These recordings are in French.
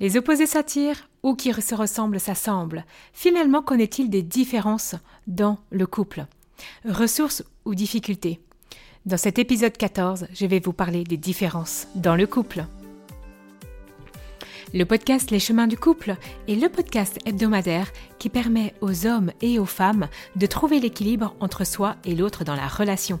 Les opposés s'attirent ou qui se ressemblent s'assemblent. Finalement, qu'en est-il des différences dans le couple? Ressources ou difficultés? Dans cet épisode 14, je vais vous parler des différences dans le couple. Le podcast Les chemins du couple est le podcast hebdomadaire qui permet aux hommes et aux femmes de trouver l'équilibre entre soi et l'autre dans la relation.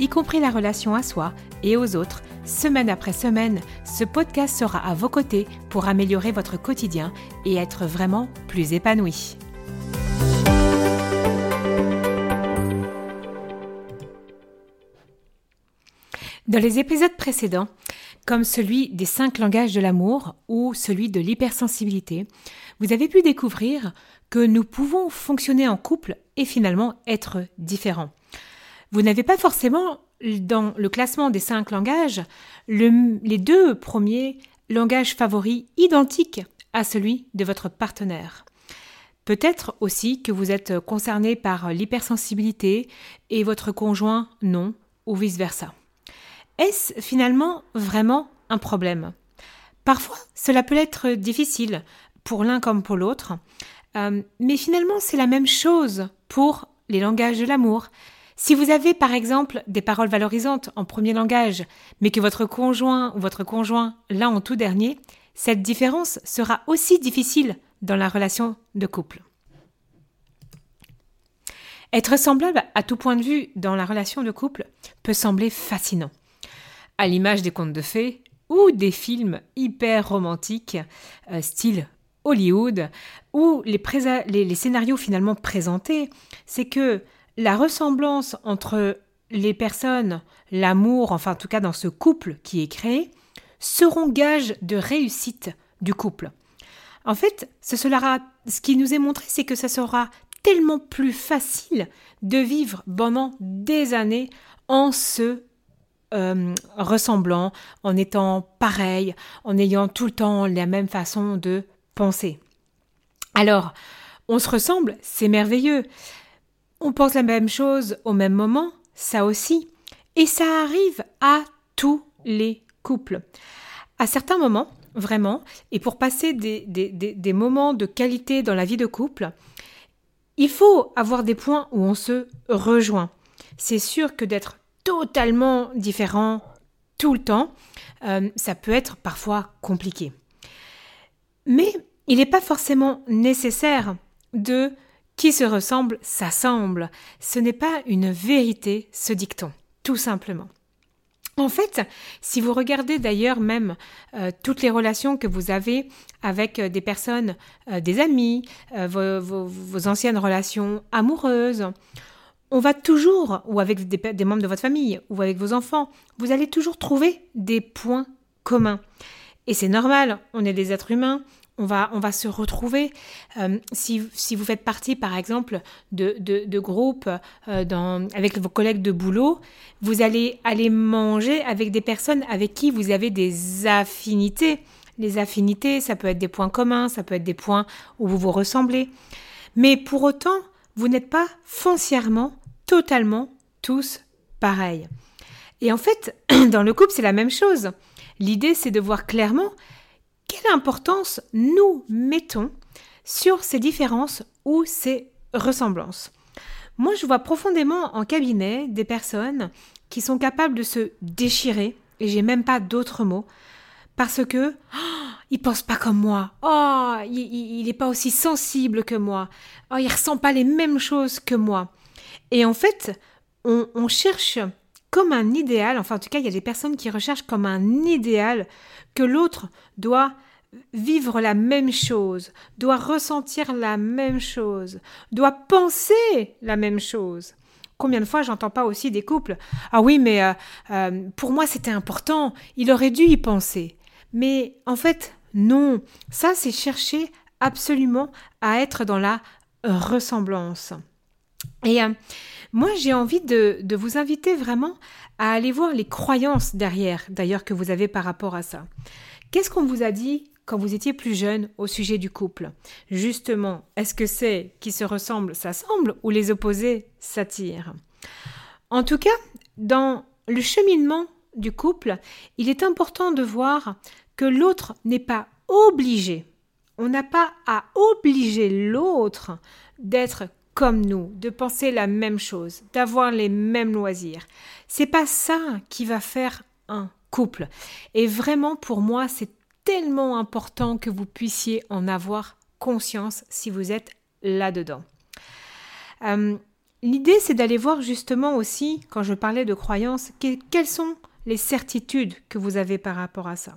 y compris la relation à soi et aux autres, semaine après semaine, ce podcast sera à vos côtés pour améliorer votre quotidien et être vraiment plus épanoui. Dans les épisodes précédents, comme celui des cinq langages de l'amour ou celui de l'hypersensibilité, vous avez pu découvrir que nous pouvons fonctionner en couple et finalement être différents. Vous n'avez pas forcément dans le classement des cinq langages les deux premiers langages favoris identiques à celui de votre partenaire. Peut-être aussi que vous êtes concerné par l'hypersensibilité et votre conjoint non, ou vice-versa. Est-ce finalement vraiment un problème? Parfois, cela peut être difficile pour l'un comme pour l'autre, euh, mais finalement, c'est la même chose pour les langages de l'amour. Si vous avez par exemple des paroles valorisantes en premier langage, mais que votre conjoint ou votre conjoint l'a en tout dernier, cette différence sera aussi difficile dans la relation de couple. Être semblable à tout point de vue dans la relation de couple peut sembler fascinant à l'image des contes de fées ou des films hyper romantiques, euh, style Hollywood, où les, les scénarios finalement présentés, c'est que la ressemblance entre les personnes, l'amour, enfin en tout cas dans ce couple qui est créé, seront gages de réussite du couple. En fait, ce, ce qui nous est montré, c'est que ça sera tellement plus facile de vivre pendant des années en se euh, ressemblant, en étant pareil, en ayant tout le temps la même façon de penser. Alors, on se ressemble, c'est merveilleux. On pense la même chose au même moment, ça aussi. Et ça arrive à tous les couples. À certains moments, vraiment, et pour passer des, moments de qualité dans la vie de couple, il faut avoir des points où on se rejoint. C'est sûr que d'être totalement différent tout le temps, euh, ça peut être parfois compliqué. Mais il n'est pas forcément nécessaire de qui se ressemble s'assemble. Ce n'est pas une vérité, ce dicton, tout simplement. En fait, si vous regardez d'ailleurs même euh, toutes les relations que vous avez avec euh, des personnes, des amis, vos, anciennes relations amoureuses, on va toujours, ou avec des, membres de votre famille, ou avec vos enfants, vous allez toujours trouver des points communs. Et c'est normal, on est des êtres humains, on va, on va se retrouver. Euh, si, vous faites partie, par exemple, de, de, groupes euh, dans, avec vos collègues de boulot, vous allez aller manger avec des personnes avec qui vous avez des affinités. Les affinités, ça peut être des points communs, ça peut être des points où vous vous ressemblez. Mais pour autant, vous n'êtes pas foncièrement totalement tous pareils. Et en fait, dans le couple, c'est la même chose. L'idée, c'est de voir clairement quelle importance nous mettons sur ces différences ou ces ressemblances? Moi, je vois profondément en cabinet des personnes qui sont capables de se déchirer, et j'ai même pas d'autres mots, parce que oh, il pense pas comme moi. Oh, il n'est pas aussi sensible que moi. Oh, il ressent pas les mêmes choses que moi. Et en fait, on, cherche comme un idéal, enfin en tout cas il y a des personnes qui recherchent comme un idéal que l'autre doit vivre la même chose, doit ressentir la même chose, doit penser la même chose. Combien de fois j'entends pas aussi des couples Ah oui, mais euh, euh, pour moi c'était important, il aurait dû y penser. Mais en fait, non, ça c'est chercher absolument à être dans la ressemblance. Et euh, moi, j'ai envie de, vous inviter vraiment à aller voir les croyances derrière, d'ailleurs, que vous avez par rapport à ça. Qu'est-ce qu'on vous a dit quand vous étiez plus jeune au sujet du couple? Justement, est-ce que c'est qui se ressemblent s'assemblent ou les opposés s'attirent? En tout cas, dans le cheminement du couple, il est important de voir que l'autre n'est pas obligé. On n'a pas à obliger l'autre d'être comme nous, de penser la même chose, d'avoir les mêmes loisirs. C'est pas ça qui va faire un couple. Et vraiment, pour moi, c'est tellement important que vous puissiez en avoir conscience si vous êtes là-dedans. Euh, l'idée, c'est d'aller voir justement aussi, quand je parlais de croyances, quelles sont les certitudes que vous avez par rapport à ça.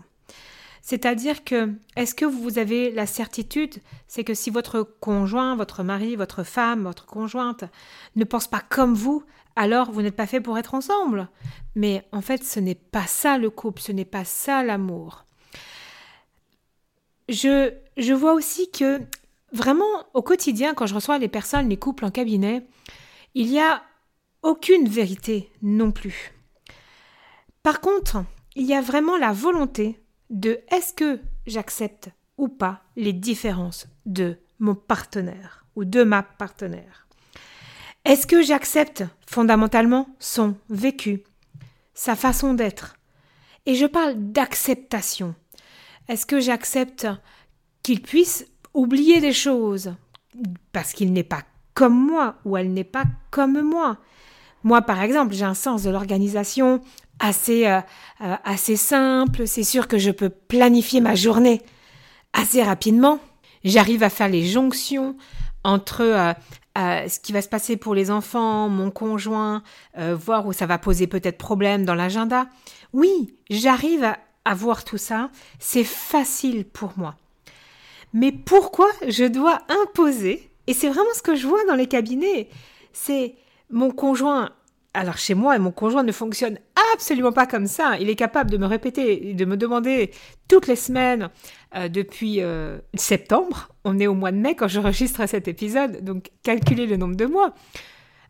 C'est-à-dire que, est-ce que vous avez la certitude, c'est que si votre conjoint, votre mari, votre femme, votre conjointe ne pense pas comme vous, alors vous n'êtes pas fait pour être ensemble? Mais en fait, ce n'est pas ça le couple, ce n'est pas ça l'amour. Je, je vois aussi que vraiment au quotidien, quand je reçois les personnes, les couples en cabinet, il n'y a aucune vérité non plus. Par contre, il y a vraiment la volonté de est-ce que j'accepte ou pas les différences de mon partenaire ou de ma partenaire. Est-ce que j'accepte fondamentalement son vécu, sa façon d'être? Et je parle d'acceptation. Est-ce que j'accepte qu'il puisse oublier des choses parce qu'il n'est pas comme moi ou elle n'est pas comme moi? Moi, par exemple, j'ai un sens de l'organisation, assez, euh, euh, assez simple. C'est sûr que je peux planifier ma journée assez rapidement. J'arrive à faire les jonctions entre euh, ce qui va se passer pour les enfants, mon conjoint, voir où ça va poser peut-être problème dans l'agenda. Oui, j'arrive à, à voir tout ça. C'est facile pour moi. Mais pourquoi je dois imposer Et c'est vraiment ce que je vois dans les cabinets. C'est mon conjoint alors chez moi, mon conjoint ne fonctionne absolument pas comme ça. Il est capable de me répéter, de me demander toutes les semaines euh, depuis euh, septembre. On est au mois de mai quand j'enregistre cet épisode, donc calculez le nombre de mois.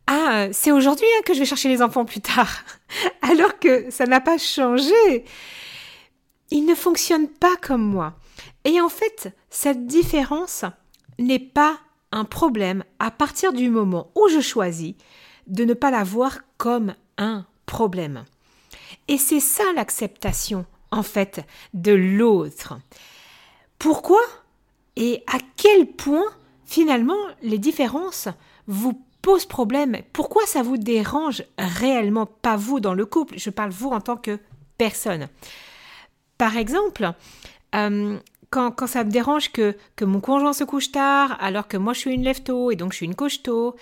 Ah, c'est aujourd'hui hein, que je vais chercher les enfants plus tard. Alors que ça n'a pas changé. Il ne fonctionne pas comme moi. Et en fait, cette différence n'est pas un problème à partir du moment où je choisis de ne pas la voir comme un problème. Et c'est ça l'acceptation, en fait, de l'autre. Pourquoi et à quel point, finalement, les différences vous posent problème? Pourquoi ça vous dérange réellement Pas vous dans le couple, je parle vous en tant que personne. Par exemple, euh, quand, quand, ça me dérange que, que mon conjoint se couche tard, alors que moi je suis une lève-tôt et donc je suis une couche-tôt,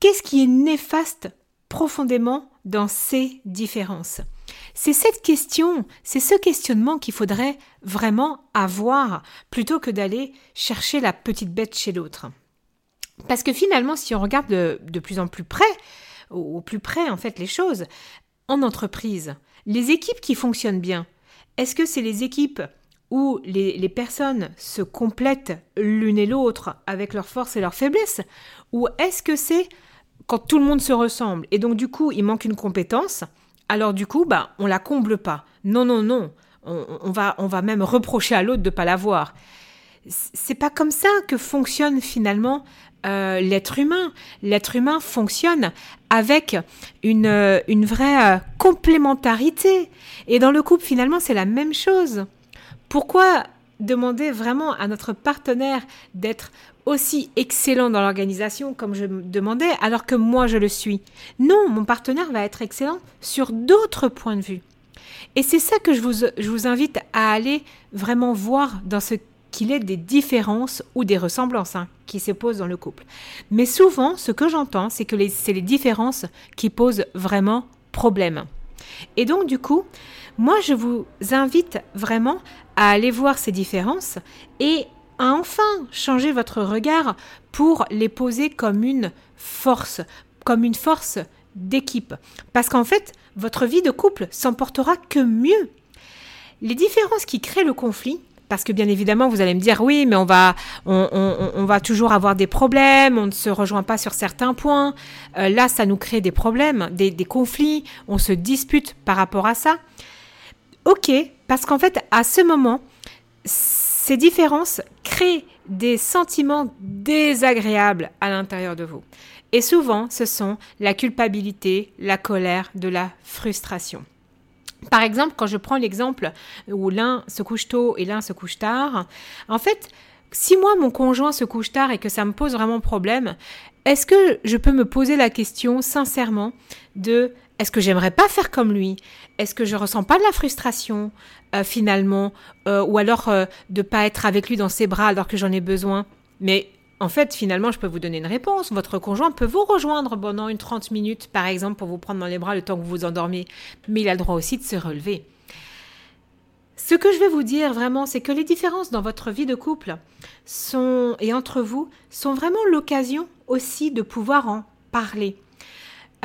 Qu'est-ce qui est néfaste profondément dans ces différences? C'est cette question, c'est ce questionnement qu'il faudrait vraiment avoir plutôt que d'aller chercher la petite bête chez l'autre. Parce que finalement, si on regarde de, plus en plus près, au plus près en fait les choses, en entreprise, les équipes qui fonctionnent bien, est-ce que c'est les équipes où les, les, personnes se complètent l'une et l'autre avec leurs forces et leurs faiblesses? Ou est-ce que c'est quand tout le monde se ressemble et donc du coup il manque une compétence, alors du coup bah on la comble pas. Non non non, on, va on va même reprocher à l'autre de pas l'avoir. C'est pas comme ça que fonctionne finalement euh, l'être humain. L'être humain fonctionne avec une, euh, une vraie euh, complémentarité. Et dans le couple, finalement, c'est la même chose. Pourquoi demander vraiment à notre partenaire d'être aussi excellent dans l'organisation comme je me demandais, alors que moi je le suis. Non, mon partenaire va être excellent sur d'autres points de vue. Et c'est ça que je vous, invite à aller vraiment voir dans ce qu'il est des différences ou des ressemblances hein, qui se posent dans le couple. Mais souvent, ce que j'entends, c'est que c'est les différences qui posent vraiment problème. Et donc, du coup, moi, je vous invite vraiment à aller voir ces différences et à enfin changer votre regard pour les poser comme une force, comme une force d'équipe. Parce qu'en fait, votre vie de couple s'en portera que mieux. Les différences qui créent le conflit, parce que bien évidemment, vous allez me dire oui, mais on va, on, va toujours avoir des problèmes, on ne se rejoint pas sur certains points. Euh, là, ça nous crée des problèmes, des, des conflits, on se dispute par rapport à ça. Ok, parce qu'en fait, à ce moment, ces différences créent des sentiments désagréables à l'intérieur de vous. Et souvent, ce sont la culpabilité, la colère, de la frustration. Par exemple, quand je prends l'exemple où l'un se couche tôt et l'un se couche tard, en fait, si moi mon conjoint se couche tard et que ça me pose vraiment problème, est-ce que je peux me poser la question sincèrement de est-ce que j'aimerais pas faire comme lui? Est-ce que je ressens pas de la frustration euh, finalement euh, Ou alors euh, de pas être avec lui dans ses bras alors que j'en ai besoin? Mais en fait, finalement, je peux vous donner une réponse. Votre conjoint peut vous rejoindre pendant une 30 minutes, par exemple, pour vous prendre dans les bras le temps que vous vous endormiez. Mais il a le droit aussi de se relever. Ce que je vais vous dire vraiment, c'est que les différences dans votre vie de couple sont, et entre vous sont vraiment l'occasion aussi de pouvoir en parler.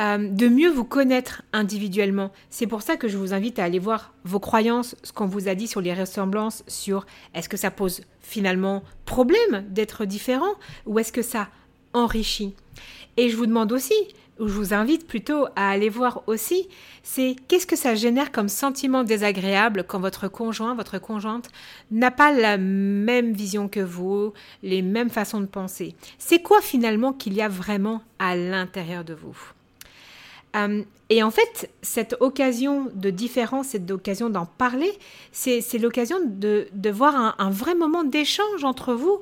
Euh, de mieux vous connaître individuellement. C'est pour ça que je vous invite à aller voir vos croyances, ce qu'on vous a dit sur les ressemblances, sur est-ce que ça pose finalement problème d'être différent ou est-ce que ça enrichit. Et je vous demande aussi, ou je vous invite plutôt à aller voir aussi, c'est qu'est-ce que ça génère comme sentiment désagréable quand votre conjoint, votre conjointe n'a pas la même vision que vous, les mêmes façons de penser. C'est quoi finalement qu'il y a vraiment à l'intérieur de vous? Euh, et en fait, cette occasion de différence, cette occasion d'en parler, c'est l'occasion de, voir un, vrai moment d'échange entre vous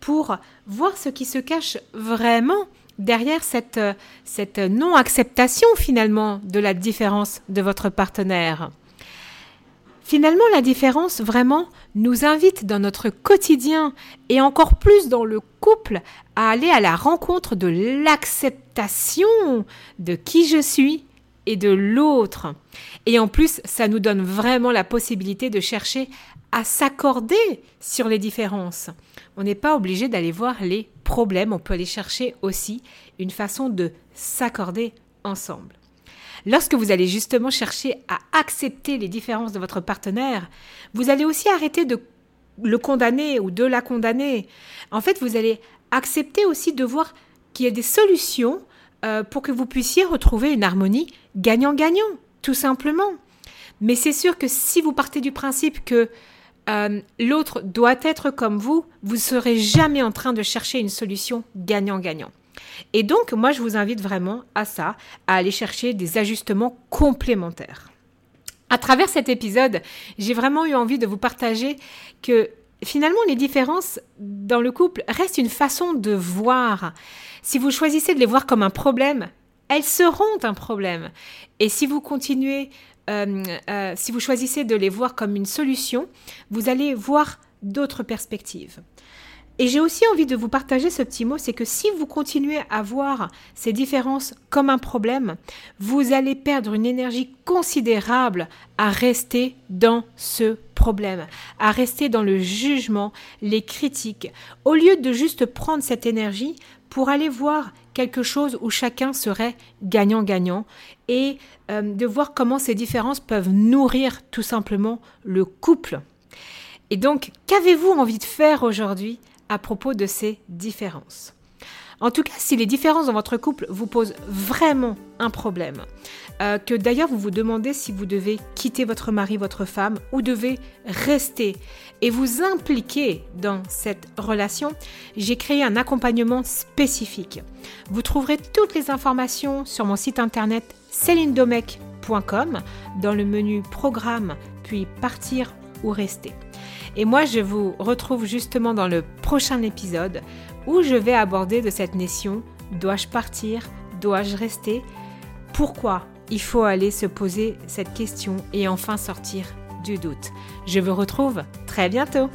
pour voir ce qui se cache vraiment derrière cette, cette non-acceptation finalement de la différence de votre partenaire. Finalement, la différence vraiment nous invite dans notre quotidien et encore plus dans le couple à aller à la rencontre de l'acceptation de qui je suis et de l'autre. Et en plus, ça nous donne vraiment la possibilité de chercher à s'accorder sur les différences. On n'est pas obligé d'aller voir les problèmes, on peut aller chercher aussi une façon de s'accorder ensemble. Lorsque vous allez justement chercher à accepter les différences de votre partenaire, vous allez aussi arrêter de le condamner ou de la condamner. En fait, vous allez accepter aussi de voir qu'il y a des solutions euh, pour que vous puissiez retrouver une harmonie gagnant-gagnant, tout simplement. Mais c'est sûr que si vous partez du principe que euh, l'autre doit être comme vous, vous serez jamais en train de chercher une solution gagnant-gagnant. Et donc, moi, je vous invite vraiment à ça, à aller chercher des ajustements complémentaires. À travers cet épisode, j'ai vraiment eu envie de vous partager que finalement, les différences dans le couple restent une façon de voir. Si vous choisissez de les voir comme un problème, elles seront un problème. Et si vous continuez, euh, euh, si vous choisissez de les voir comme une solution, vous allez voir d'autres perspectives. Et j'ai aussi envie de vous partager ce petit mot, c'est que si vous continuez à voir ces différences comme un problème, vous allez perdre une énergie considérable à rester dans ce problème, à rester dans le jugement, les critiques, au lieu de juste prendre cette énergie pour aller voir quelque chose où chacun serait gagnant-gagnant et euh, de voir comment ces différences peuvent nourrir tout simplement le couple. Et donc, qu'avez-vous envie de faire aujourd'hui à propos de ces différences. En tout cas, si les différences dans votre couple vous posent vraiment un problème, euh, que d'ailleurs vous vous demandez si vous devez quitter votre mari, votre femme, ou devez rester et vous impliquer dans cette relation, j'ai créé un accompagnement spécifique. Vous trouverez toutes les informations sur mon site internet célinedomec.com dans le menu Programme, puis Partir ou Rester. Et moi, je vous retrouve justement dans le prochain épisode où je vais aborder de cette nation, dois-je partir Dois-je rester? Pourquoi il faut aller se poser cette question et enfin sortir du doute? Je vous retrouve très bientôt